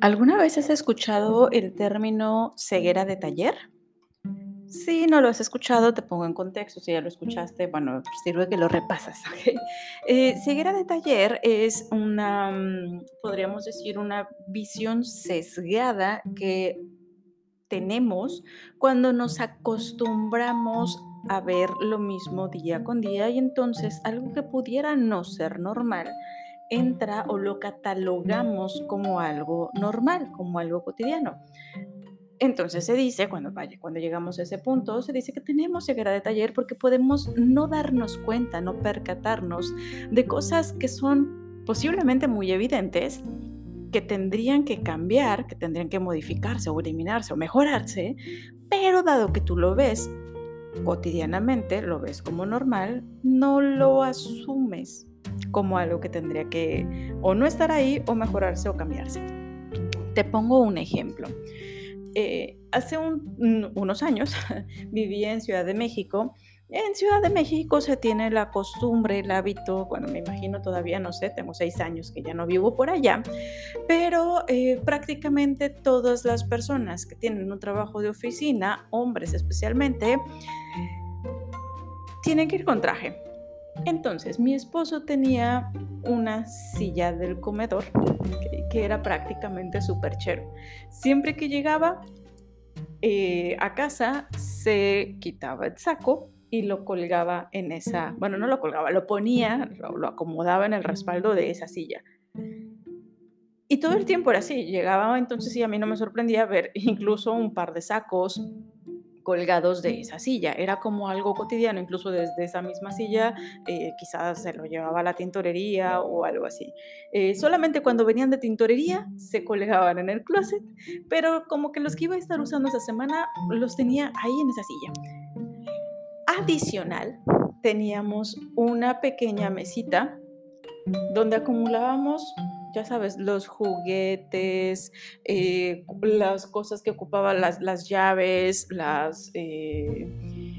¿Alguna vez has escuchado el término ceguera de taller? Si no lo has escuchado, te pongo en contexto. Si ya lo escuchaste, bueno, sirve que lo repasas. Eh, ceguera de taller es una, mm, podríamos decir, una visión sesgada que tenemos cuando nos acostumbramos a ver lo mismo día con día y entonces algo que pudiera no ser normal entra o lo catalogamos como algo normal, como algo cotidiano. Entonces se dice, cuando, vaya, cuando llegamos a ese punto, se dice que tenemos ceguera de taller porque podemos no darnos cuenta, no percatarnos de cosas que son posiblemente muy evidentes, que tendrían que cambiar, que tendrían que modificarse o eliminarse o mejorarse, pero dado que tú lo ves cotidianamente, lo ves como normal, no lo asumes como algo que tendría que o no estar ahí o mejorarse o cambiarse. Te pongo un ejemplo. Eh, hace unos años vivía en Ciudad de México. En Ciudad de México se tiene la costumbre, el hábito, bueno, me imagino todavía, no sé, tengo seis años que ya no vivo por allá, pero eh, prácticamente todas las personas que tienen un trabajo de oficina, hombres especialmente, tienen que ir con traje. Entonces, mi esposo tenía una silla del comedor que, era prácticamente su perchero. Siempre que llegaba eh, a casa, se quitaba el saco y lo colgaba en esa, bueno, no lo colgaba, lo ponía, lo acomodaba en el respaldo de esa silla. Y todo el tiempo era así. Llegaba entonces y a mí no me sorprendía ver incluso un par de sacos colgados de esa silla. Era como algo cotidiano, incluso desde esa misma silla, eh, quizás se lo llevaba a la tintorería o algo así. Eh, solamente cuando venían de tintorería se colgaban en el closet, pero como que los que iba a estar usando esa semana los tenía ahí en esa silla. Adicional, teníamos una pequeña mesita donde acumulábamos ya sabes, los juguetes, eh, las cosas que ocupaban las, las llaves, las eh,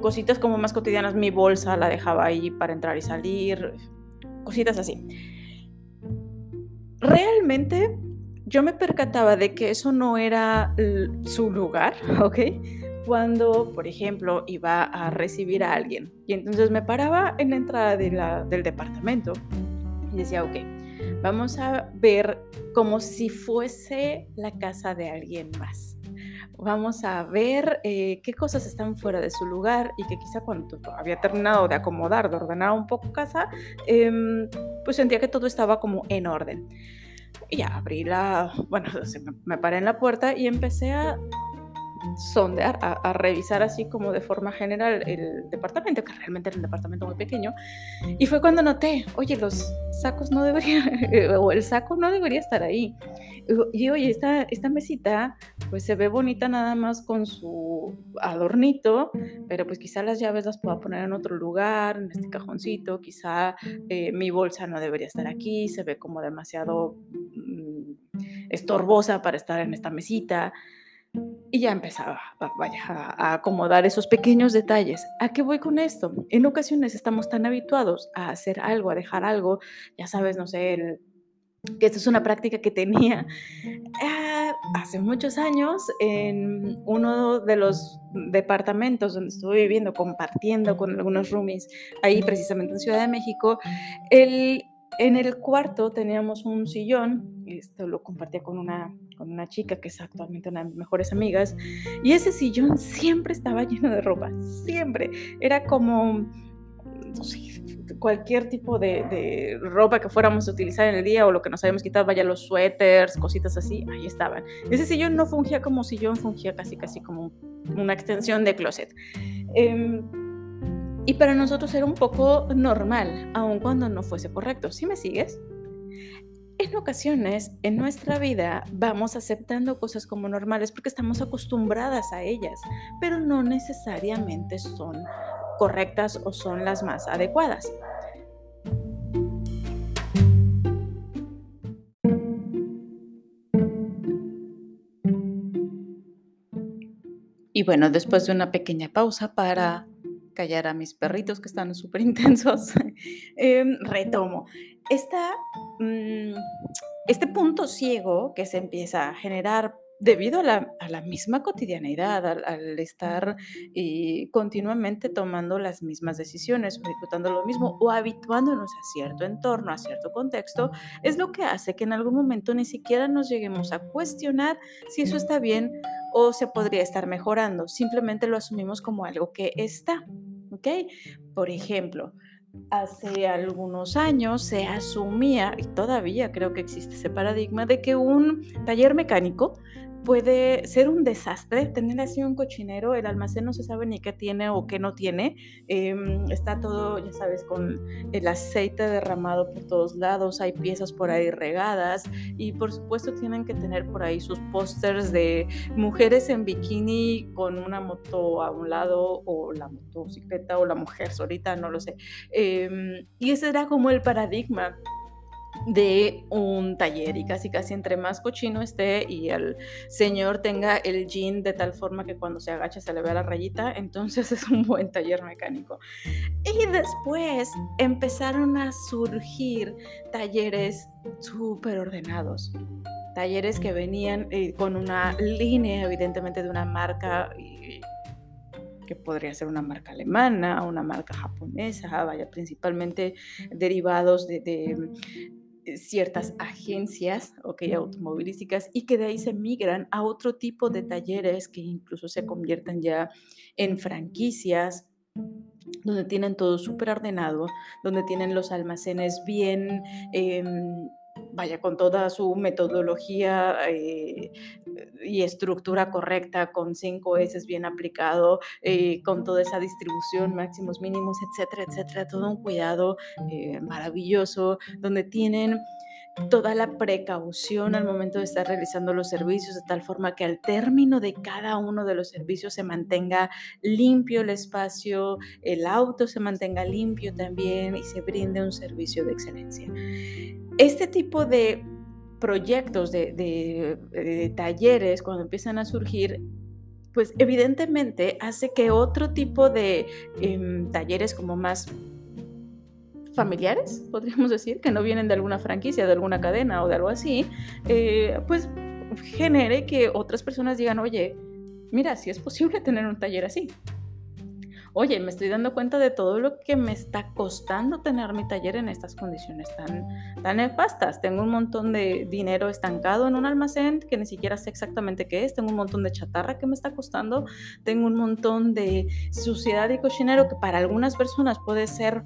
cositas como más cotidianas, mi bolsa la dejaba ahí para entrar y salir, cositas así. Realmente yo me percataba de que eso no era su lugar, ¿ok? Cuando, por ejemplo, iba a recibir a alguien. Y entonces me paraba en la entrada de del departamento y decía, ok, Vamos a ver como si fuese la casa de alguien más. Vamos a ver eh, qué cosas están fuera de su lugar y que quizá cuando había terminado de acomodar, de ordenar un poco casa, em, pues sentía que todo estaba como en orden. Y ya abrí la, bueno, me paré en la puerta y empecé a sondear, a, revisar así como de forma general el departamento, que realmente era un departamento muy pequeño, y fue cuando noté, oye, los sacos no deberían, o el saco no debería estar ahí. Y oye, esta, esta mesita pues se ve bonita nada más con su adornito, pero pues quizá las llaves las pueda poner en otro lugar, en este cajoncito, quizá eh, mi bolsa no debería estar aquí, se ve como demasiado mm, estorbosa para estar en esta mesita. Y ya empezaba a acomodar esos pequeños detalles. ¿A qué voy con esto? En ocasiones estamos tan habituados a hacer algo, a dejar algo, ya sabes, no sé, que esto es una práctica que tenía ah, hace muchos años en uno de los departamentos donde estuve viviendo, compartiendo con algunos roomies, ahí precisamente en Ciudad de México. En el cuarto teníamos un sillón, esto lo compartía con una, con una chica que es actualmente una de mis mejores amigas, y ese sillón siempre estaba lleno de ropa, siempre. Era como, cualquier tipo de, de, ropa que fuéramos a utilizar en el día o lo que nos habíamos quitado, vaya los suéteres, cositas así, ahí estaban. Ese sillón no fungía como sillón, fungía casi casi como una extensión de closet. Eh, y para nosotros era un poco normal, aun cuando no fuese correcto. ¿Sí me sigues? En ocasiones en nuestra vida vamos aceptando cosas como normales porque estamos acostumbradas a ellas, pero no necesariamente son correctas o son las más adecuadas. Y bueno, después de una pequeña pausa para callar a mis perritos que están súper intensos, em, retomo. Esta, mm, este punto ciego que se empieza a generar debido a la, misma cotidianidad, al, estar eh, continuamente tomando las mismas decisiones, ejecutando lo mismo o habituándonos a cierto entorno, a cierto contexto, es lo que hace que en algún momento ni siquiera nos lleguemos a cuestionar si eso está bien o se podría estar mejorando. Simplemente lo asumimos como algo que está. ¿Ok? Por ejemplo, hace algunos años se asumía, y todavía creo que existe ese paradigma, de que un taller mecánico puede ser un desastre, tener así un cochinero, el almacén no se sabe ni qué tiene o qué no tiene, em, está todo, ya sabes, con el aceite derramado por todos lados, hay piezas por ahí regadas y por supuesto tienen que tener por ahí sus pósters de mujeres en bikini con una moto a un lado o la motocicleta o la mujer solita, no lo sé. Em, y ese era como el paradigma de un taller y casi casi entre más cochino esté y el señor tenga el jean de tal forma que cuando se agacha se le vea la rayita, entonces es un buen taller mecánico. Y después empezaron a surgir talleres súper ordenados. Talleres que venían eh, con una línea, evidentemente, de una marca que podría ser una marca alemana, una marca japonesa, vaya, principalmente derivados de, ciertas agencias okay, automovilísticas y que de ahí se migran a otro tipo de talleres que incluso se convierten ya en franquicias donde tienen todo súper ordenado, donde tienen los almacenes bien em, vaya, con toda su metodología eh, y estructura correcta, con cinco S bien aplicado, eh, con toda esa distribución, máximos, mínimos, etcétera, etcétera, todo un cuidado eh, maravilloso, donde tienen toda la precaución al momento de estar realizando los servicios, de tal forma que al término de cada uno de los servicios se mantenga limpio el espacio, el auto se mantenga limpio también y se brinde un servicio de excelencia. Este tipo de proyectos, de, talleres, cuando empiezan a surgir, pues evidentemente hace que otro tipo de em, talleres como más familiares, podríamos decir, que no vienen de alguna franquicia, de alguna cadena o de algo así, eh, pues genere que otras personas digan, oye, mira, si es posible tener un taller así. Oye, me estoy dando cuenta de todo lo que me está costando tener mi taller en estas condiciones tan, tan nefastas. Tengo un montón de dinero estancado en un almacén que ni siquiera sé exactamente qué es. Tengo un montón de chatarra que me está costando. Tengo un montón de suciedad y cochinero que para algunas personas puede ser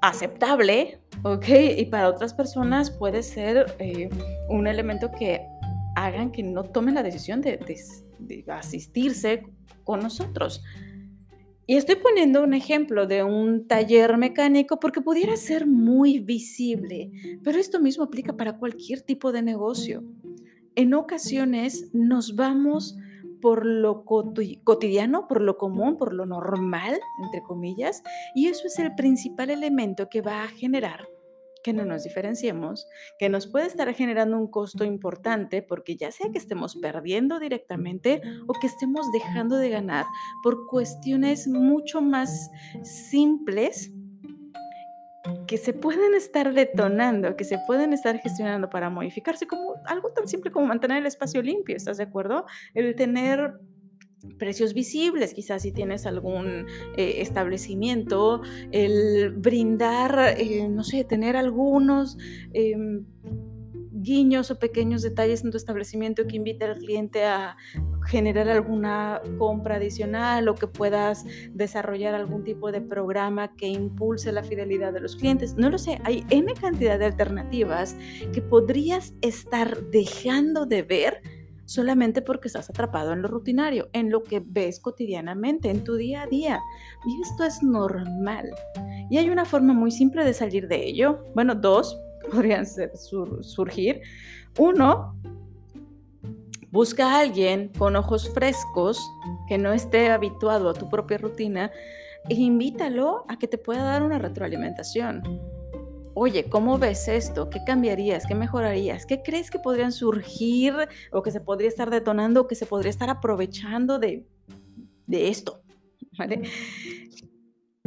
aceptable, ¿ok? Y para otras personas puede ser eh, un elemento que hagan que no tomen la decisión de, de, asistirse con nosotros. Y estoy poniendo un ejemplo de un taller mecánico porque pudiera ser muy visible, pero esto mismo aplica para cualquier tipo de negocio. En ocasiones nos vamos por lo cotidiano, por lo común, por lo normal, entre comillas, y eso es el principal elemento que va a generar que no nos diferenciemos, que nos puede estar generando un costo importante porque ya sea que estemos perdiendo directamente o que estemos dejando de ganar por cuestiones mucho más simples que se pueden estar detonando, que se pueden estar gestionando para modificarse, como algo tan simple como mantener el espacio limpio, ¿estás de acuerdo? El tener precios visibles, quizás si tienes algún eh, establecimiento, el brindar, eh, no sé, tener algunos em, guiños o pequeños detalles en tu establecimiento que invite al cliente a generar alguna compra adicional o que puedas desarrollar algún tipo de programa que impulse la fidelidad de los clientes. No lo sé, hay N cantidad de alternativas que podrías estar dejando de ver solamente porque estás atrapado en lo rutinario, en lo que ves cotidianamente, en tu día a día. Y esto es normal. Y hay una forma muy simple de salir de ello. Bueno, dos podrían surgir. Uno, busca a alguien con ojos frescos que no esté habituado a tu propia rutina e invítalo a que te pueda dar una retroalimentación oye, ¿cómo ves esto? ¿Qué cambiarías? ¿Qué mejorarías? ¿Qué crees que podrían surgir o que se podría estar detonando o que se podría estar aprovechando de, de esto? ¿Vale?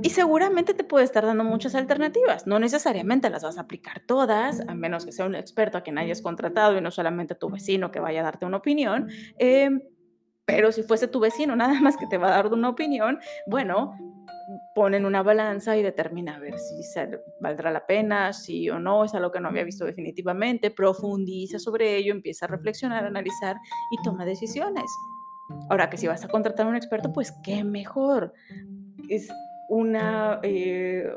Y seguramente te puede estar dando muchas alternativas. No necesariamente las vas a aplicar todas, a menos que sea un experto a quien hayas contratado y no solamente tu vecino que vaya a darte una opinión. Em, pero si fuese tu vecino nada más que te va a dar una opinión, bueno, pon en una balanza y determina a ver si valdrá la pena, si o no, es algo que no había visto definitivamente, profundiza sobre ello, empieza a reflexionar, analizar y toma decisiones. Ahora que si vas a contratar a un experto, pues qué mejor. Es una eh,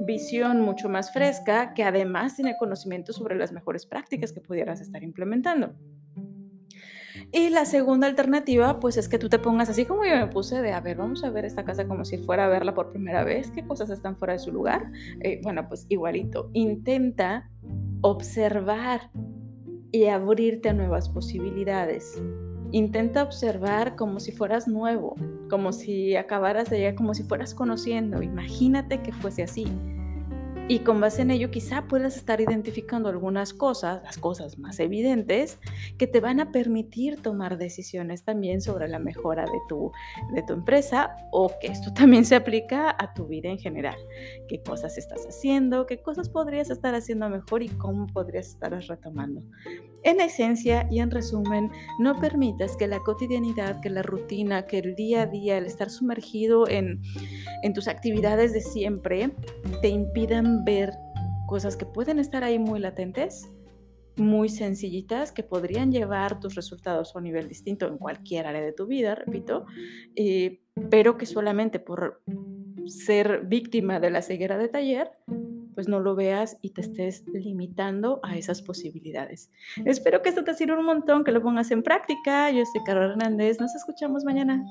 visión mucho más fresca que además tiene conocimiento sobre las mejores prácticas que pudieras estar implementando. Y la segunda alternativa, pues es que tú te pongas así como yo me puse de, a ver, vamos a ver esta casa como si fuera a verla por primera vez, qué cosas están fuera de su lugar. Eh, bueno, pues igualito, intenta observar y abrirte a nuevas posibilidades. Intenta observar como si fueras nuevo, como si acabaras de llegar, como si fueras conociendo. Imagínate que fuese así. Y con base en ello quizá puedas estar identificando algunas cosas, las cosas más evidentes, que te van a permitir tomar decisiones también sobre la mejora de tu, de tu empresa o que esto también se aplica a tu vida en general. ¿Qué cosas estás haciendo? ¿Qué cosas podrías estar haciendo mejor y cómo podrías estar retomando? En esencia y en resumen, no permitas que la cotidianidad, que la rutina, que el día a día, el estar sumergido en, en tus actividades de siempre, te impidan ver cosas que pueden estar ahí muy latentes, muy sencillitas, que podrían llevar tus resultados a un nivel distinto en cualquier área de tu vida, repito, pero que solamente por ser víctima de la ceguera de taller, pues no lo veas y te estés limitando a esas posibilidades. Espero que esto te sirva un montón, que lo pongas en práctica. Yo soy Carol Hernández, nos escuchamos mañana.